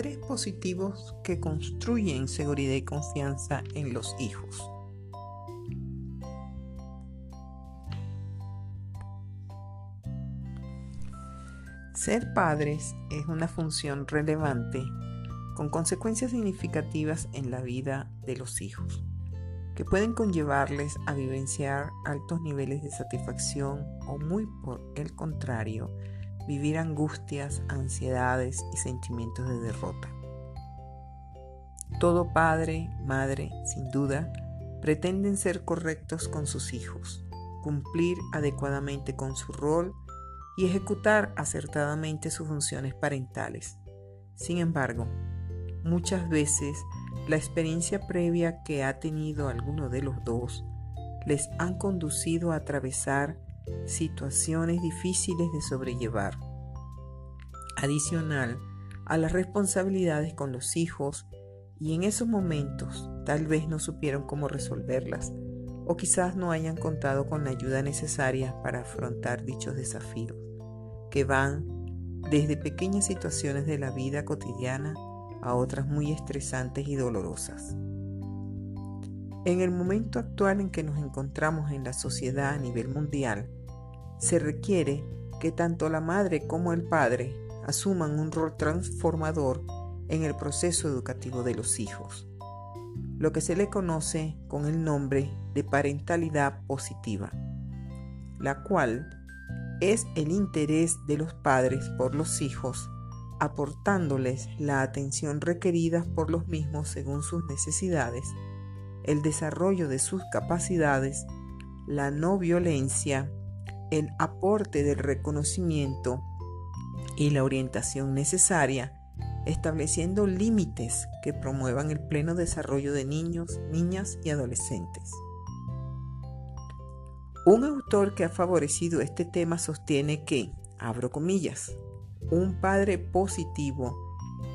Padres positivos que construyen seguridad y confianza en los hijos. Ser padres es una función relevante con consecuencias significativas en la vida de los hijos, que pueden conllevarles a vivenciar altos niveles de satisfacción o muy por el contrario, vivir angustias, ansiedades y sentimientos de derrota. Todo padre, madre, sin duda, pretenden ser correctos con sus hijos, cumplir adecuadamente con su rol y ejecutar acertadamente sus funciones parentales. Sin embargo, muchas veces la experiencia previa que ha tenido alguno de los dos les han conducido a atravesar situaciones difíciles de sobrellevar. Adicional a las responsabilidades con los hijos y en esos momentos tal vez no supieron cómo resolverlas o quizás no hayan contado con la ayuda necesaria para afrontar dichos desafíos, que van desde pequeñas situaciones de la vida cotidiana a otras muy estresantes y dolorosas. En el momento actual en que nos encontramos en la sociedad a nivel mundial, se requiere que tanto la madre como el padre asuman un rol transformador en el proceso educativo de los hijos, lo que se le conoce con el nombre de parentalidad positiva, la cual es el interés de los padres por los hijos, aportándoles la atención requerida por los mismos según sus necesidades, el desarrollo de sus capacidades, la no violencia, el aporte del reconocimiento y la orientación necesaria, estableciendo límites que promuevan el pleno desarrollo de niños, niñas y adolescentes. Un autor que ha favorecido este tema sostiene que, abro comillas, un padre positivo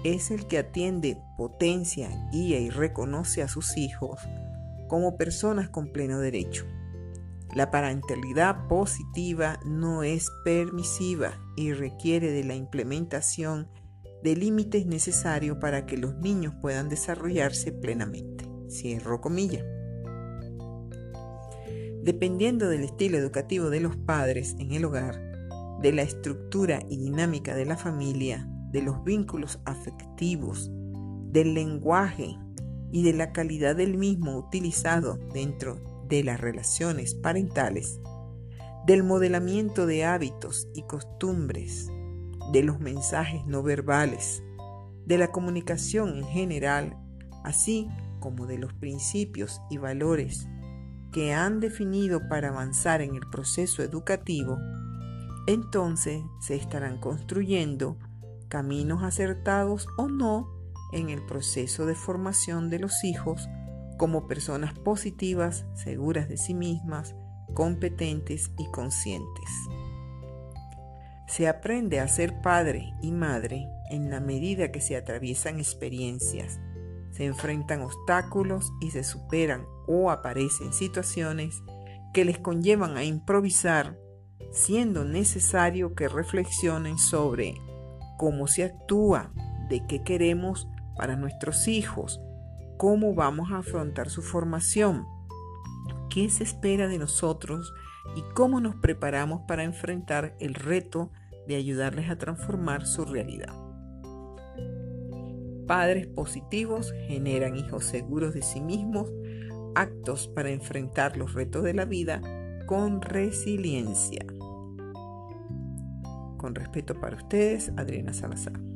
es el que atiende, potencia, guía y reconoce a sus hijos como personas con pleno derecho. La parentalidad positiva no es permisiva y requiere de la implementación de límites necesarios para que los niños puedan desarrollarse plenamente. Cierro comilla. Dependiendo del estilo educativo de los padres en el hogar, de la estructura y dinámica de la familia, de los vínculos afectivos, del lenguaje y de la calidad del mismo utilizado dentro de las relaciones parentales, del modelamiento de hábitos y costumbres, de los mensajes no verbales, de la comunicación en general, así como de los principios y valores que han definido para avanzar en el proceso educativo, entonces se estarán construyendo caminos acertados o no en el proceso de formación de los hijos como personas positivas, seguras de sí mismas, competentes y conscientes. Se aprende a ser padre y madre en la medida que se atraviesan experiencias, se enfrentan obstáculos y se superan o aparecen situaciones que les conllevan a improvisar, siendo necesario que reflexionen sobre cómo se actúa, de qué queremos para nuestros hijos, cómo vamos a afrontar su formación, qué se espera de nosotros y cómo nos preparamos para enfrentar el reto de ayudarles a transformar su realidad. Padres positivos generan hijos seguros de sí mismos, actos para enfrentar los retos de la vida con resiliencia. Con respeto para ustedes, Adriana Salazar.